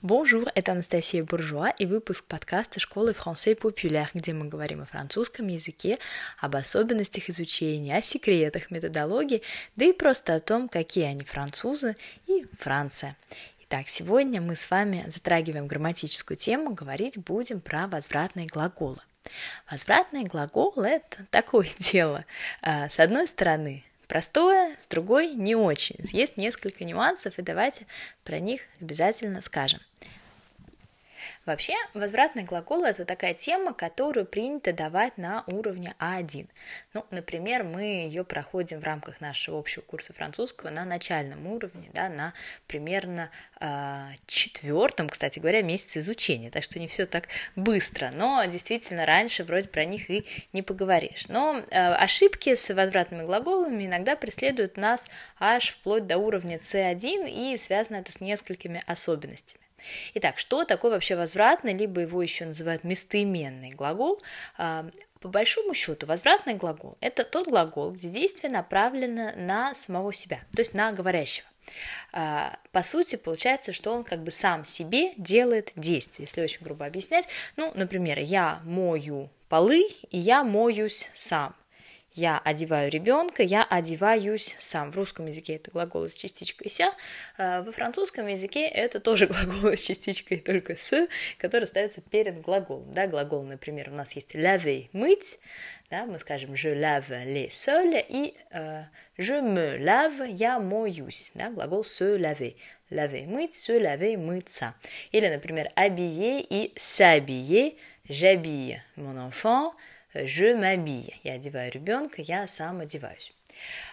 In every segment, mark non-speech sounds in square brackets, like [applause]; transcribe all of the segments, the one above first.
Bonjour, это Анастасия Буржуа и выпуск подкаста школы Français Populaire, где мы говорим о французском языке, об особенностях изучения, о секретах методологии, да и просто о том, какие они французы и Франция. Итак, сегодня мы с вами затрагиваем грамматическую тему, говорить будем про возвратные глаголы. Возвратные глаголы – это такое [laughs] дело. А, с одной стороны, простое, с другой не очень. Есть несколько нюансов, и давайте про них обязательно скажем. Вообще, возвратный глагол – это такая тема, которую принято давать на уровне А1. Ну, например, мы ее проходим в рамках нашего общего курса французского на начальном уровне, да, на примерно э, четвертом, кстати говоря, месяце изучения, так что не все так быстро, но действительно раньше вроде про них и не поговоришь. Но э, ошибки с возвратными глаголами иногда преследуют нас аж вплоть до уровня C1, и связано это с несколькими особенностями. Итак, что такое вообще возвратный, либо его еще называют местоименный глагол? А, по большому счету, возвратный глагол – это тот глагол, где действие направлено на самого себя, то есть на говорящего. А, по сути, получается, что он как бы сам себе делает действие, если очень грубо объяснять. Ну, например, я мою полы, и я моюсь сам – я одеваю ребенка, я одеваюсь сам. В русском языке это глагол с частичкой ся, а во французском языке это тоже [laughs] глагол с частичкой только с, который ставится перед глаголом. Да, глагол, например, у нас есть laver, мыть, да, мы скажем je lave les sols и э, je me lave, я моюсь, да, глагол se laver. Laver, мыть, se laver, мыться. Или, например, habiller и s'habiller, j'habille mon enfant, je m'habille. Я одеваю ребенка, я сам одеваюсь.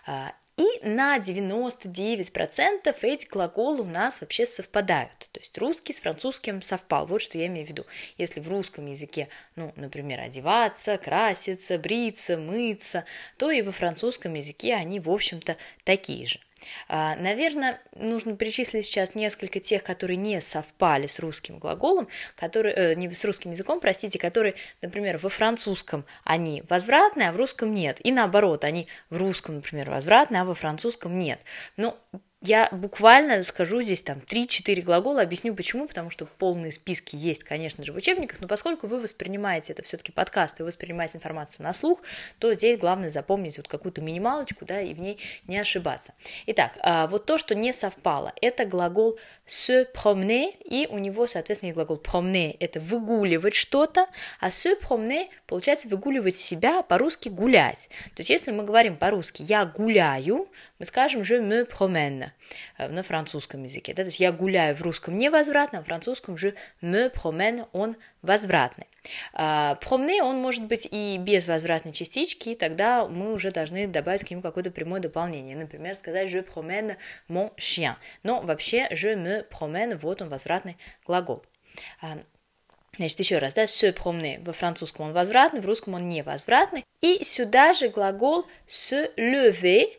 А, и на 99% эти глаголы у нас вообще совпадают. То есть русский с французским совпал. Вот что я имею в виду. Если в русском языке, ну, например, одеваться, краситься, бриться, мыться, то и во французском языке они, в общем-то, такие же. А, наверное, нужно перечислить сейчас несколько тех, которые не совпали с русским глаголом, которые, э, не с русским языком, простите, которые, например, во французском они возвратные, а в русском нет. И наоборот, они в русском, например, возвратные, а во французском нет. Но я буквально скажу здесь там 3-4 глагола, объясню почему, потому что полные списки есть, конечно же, в учебниках, но поскольку вы воспринимаете это все-таки подкаст и воспринимаете информацию на слух, то здесь главное запомнить вот какую-то минималочку, да, и в ней не ошибаться. Итак, а, вот то, что не совпало, это глагол se promener, и у него, соответственно, есть глагол promener, это выгуливать что-то, а se promener, получается, выгуливать себя, по-русски гулять. То есть, если мы говорим по-русски «я гуляю», мы скажем «je me promène» на французском языке. Да? То есть я гуляю в русском невозвратно, а в французском «je me promène» он возвратный. А, promener он может быть и без возвратной частички, и тогда мы уже должны добавить к нему какое-то прямое дополнение. Например, сказать «je promène mon chien». Но вообще «je me promène» вот он возвратный глагол. Значит, еще раз, да, se promener во французском он возвратный, в русском он невозвратный. И сюда же глагол se lever,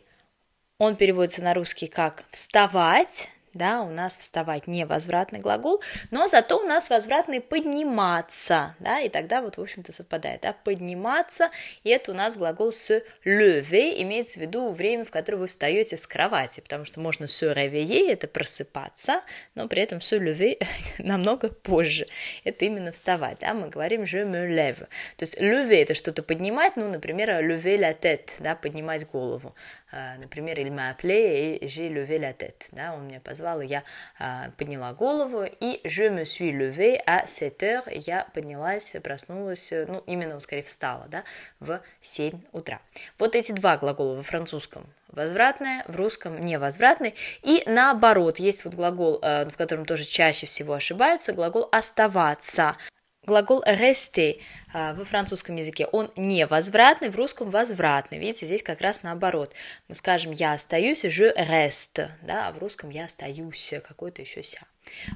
он переводится на русский как «вставать», да, у нас вставать не возвратный глагол, но зато у нас возвратный подниматься, да, и тогда вот, в общем-то, совпадает, да, подниматься, и это у нас глагол se lever, имеется в виду время, в которое вы встаете с кровати, потому что можно se réveiller, это просыпаться, но при этом se lever [laughs] намного позже, это именно вставать, да, мы говорим je me lève, то есть lever это что-то поднимать, ну, например, lever la tête, да, поднимать голову, а, например, il m'a appelé et j'ai levé la tête, да, он меня позвал, и я а, подняла голову, и je me suis levé à 7 heures, я поднялась, проснулась, ну, именно, скорее, встала, да, в 7 утра. Вот эти два глагола во французском возвратное, в русском невозвратный. И наоборот, есть вот глагол, а, в котором тоже чаще всего ошибаются, глагол оставаться. Глагол rester а, во французском языке, он не возвратный, в русском возвратный. Видите, здесь как раз наоборот. Мы скажем «я остаюсь», je reste, да, а в русском «я остаюсь», какой-то еще ся.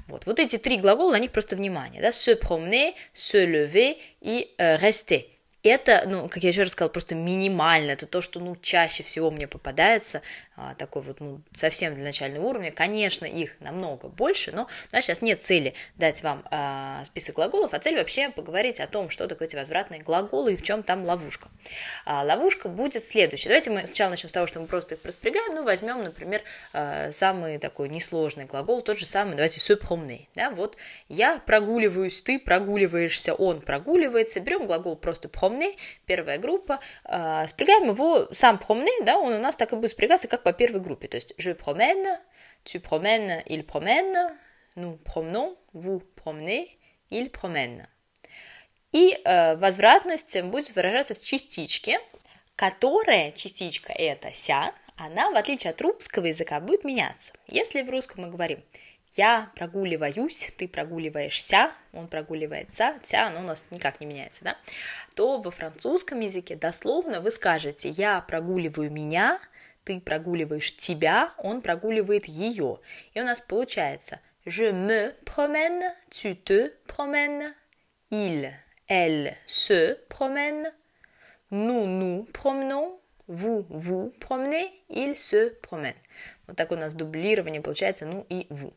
Вот, вот эти три глагола, на них просто внимание, да, se promener, se lever и э, rester. это, ну, как я еще раз сказала, просто минимально, это то, что, ну, чаще всего мне попадается, такой вот, ну, совсем для начального уровня, конечно, их намного больше, но у нас сейчас нет цели дать вам а, список глаголов, а цель вообще поговорить о том, что такое эти возвратные глаголы и в чем там ловушка. А, ловушка будет следующая. Давайте мы сначала начнем с того, что мы просто их проспрягаем, ну, возьмем, например, а, самый такой несложный глагол, тот же самый, давайте, promener, да, вот я прогуливаюсь, ты прогуливаешься, он прогуливается, берем глагол просто promener, первая группа, а, спрягаем его, сам promener, да, он у нас так и будет спрягаться, как по первой группе, то есть je promène, tu promènes, il promène, nous promenons, vous promenez, il promène. И э, возвратность будет выражаться в частичке, которая частичка это ся, она, в отличие от русского языка, будет меняться. Если в русском мы говорим я прогуливаюсь, ты прогуливаешься, он прогуливается, вся, оно у нас никак не меняется, да, то во французском языке дословно вы скажете «я прогуливаю меня», ты прогуливаешь тебя, он прогуливает ее. И у нас получается «je me promène», «tu te promènes», «il», «elle» se promène, «nous nous promenons», «vous vous promenez», «il se promène». Вот так у нас дублирование получается, ну и vous.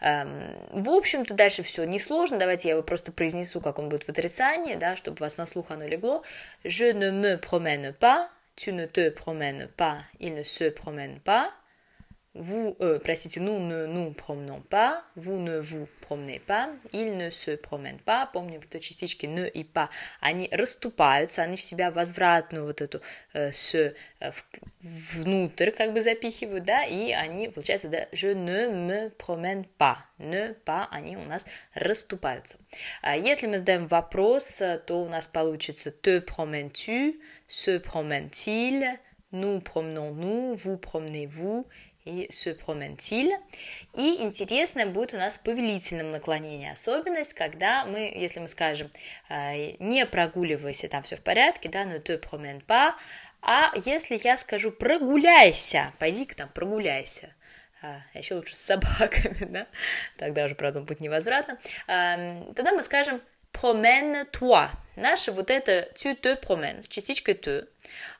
Эм, в общем-то, дальше все несложно. Давайте я его просто произнесу, как он будет в отрицании, да, чтобы у вас на слух оно легло. Je ne me promène pas, tu ne te promènes pas, il ne se promène pas. Vous, euh, простите, nous ne nous promenons pas, vous ne vous promenez pas, il ne se promène pas. Помним, что частички ne и pas, они расступаются, они в себя возвратную вот эту э, с э, внутрь как бы запихивают, да, и они, получается, да, je ne me promène pas, ne pas, они у нас расступаются. А если мы задаем вопрос, то у нас получится te promènes-tu, se promène-t-il, nous promenons-nous, vous promenez-vous, и promène-t-il. И интересное будет у нас в повелительном наклонении особенность, когда мы, если мы скажем э, не прогуливайся, там все в порядке, да, но te promène pas, а если я скажу прогуляйся, пойди-ка там прогуляйся, а, еще лучше с собаками, [laughs] да, тогда уже, правда, будет невозвратно, а, тогда мы скажем promène-toi. Наше вот это tu te promènes с частичкой te,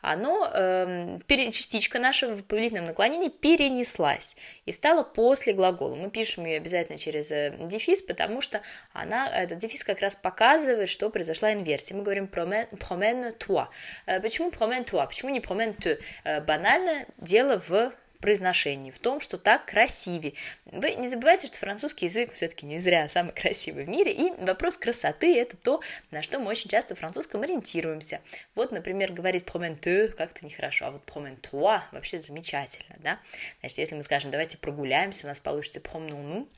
оно, э, частичка наша в повелительном наклонении перенеслась и стала после глагола. Мы пишем ее обязательно через э, дефис, потому что она, этот дефис как раз показывает, что произошла инверсия. Мы говорим promène-toi. Э, почему promène-toi? Почему не promène-te? Э, банально дело в произношении, в том, что так красивее. Вы не забывайте, что французский язык все-таки не зря самый [laughs] красивый в мире, и вопрос красоты – это то, на что мы очень часто в французском ориентируемся. Вот, например, говорить «promente» как-то нехорошо, а вот «promentoi» вообще замечательно, да? Значит, если мы скажем «давайте прогуляемся», у нас получится «promenons-nous»,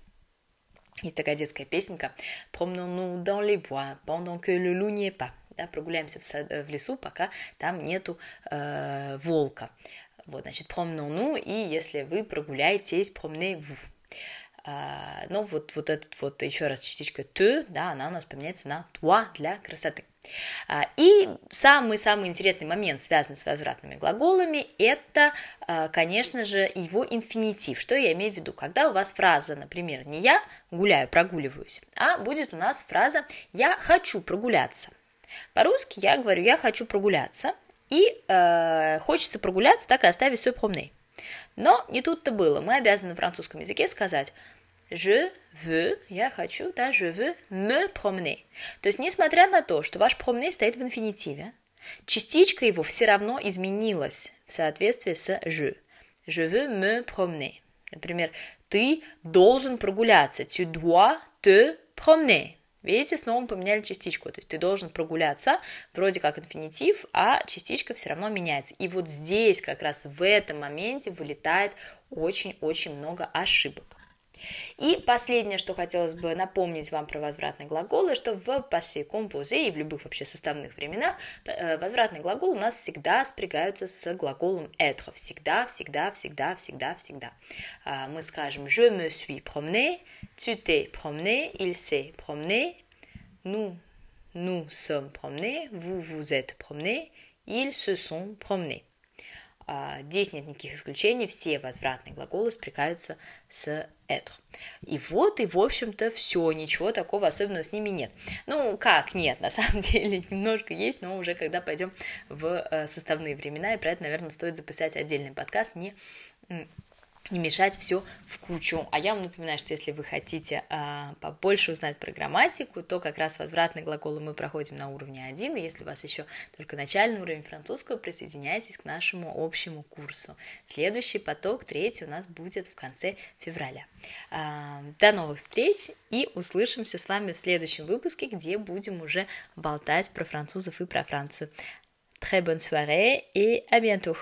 есть такая детская песенка «Promenons-nous dans les bois pendant que le loup n'y est pas» да, прогуляемся в, сад, в лесу, пока там нету э, волка. Вот, значит, promenons-nous, и если вы прогуляетесь, promenez-vous. А, ну, вот, вот этот вот еще раз частичка te, да, она у нас поменяется на toi для красоты. А, и самый-самый интересный момент, связанный с возвратными глаголами, это, а, конечно же, его инфинитив. Что я имею в виду? Когда у вас фраза, например, не я гуляю, прогуливаюсь, а будет у нас фраза я хочу прогуляться. По-русски я говорю я хочу прогуляться, и э, хочется прогуляться, так и оставить свой promener. Но не тут-то было. Мы обязаны на французском языке сказать je veux, я хочу, да, je veux me promener. То есть, несмотря на то, что ваш promener стоит в инфинитиве, частичка его все равно изменилась в соответствии с je. Je veux me promener. Например, ты должен прогуляться. Tu dois te promener. Видите, снова мы поменяли частичку. То есть ты должен прогуляться, вроде как инфинитив, а частичка все равно меняется. И вот здесь, как раз в этом моменте, вылетает очень-очень много ошибок. И последнее, что хотелось бы напомнить вам про возвратные глаголы, что в пассе композе и в любых вообще составных временах э, возвратные глаголы у нас всегда спрягаются с глаголом être. Всегда, всегда, всегда, всегда, всегда. А, мы скажем je me suis promené, tu t'es promené, il s'est promené, nous nous sommes promenés, vous vous êtes promenés, ils se sont promenés. А, здесь нет никаких исключений, все возвратные глаголы спрягаются с être. И вот, и в общем-то все, ничего такого особенного с ними нет. Ну, как нет, на самом [laughs] деле немножко есть, но уже когда пойдем в э, составные времена, и про это, наверное, стоит записать отдельный подкаст, не не мешать все в кучу. А я вам напоминаю, что если вы хотите а, побольше узнать про грамматику, то как раз возвратные глаголы мы проходим на уровне 1, и если у вас еще только начальный уровень французского, присоединяйтесь к нашему общему курсу. Следующий поток, третий, у нас будет в конце февраля. А, до новых встреч и услышимся с вами в следующем выпуске, где будем уже болтать про французов и про Францию. Très bonne soirée et à bientôt!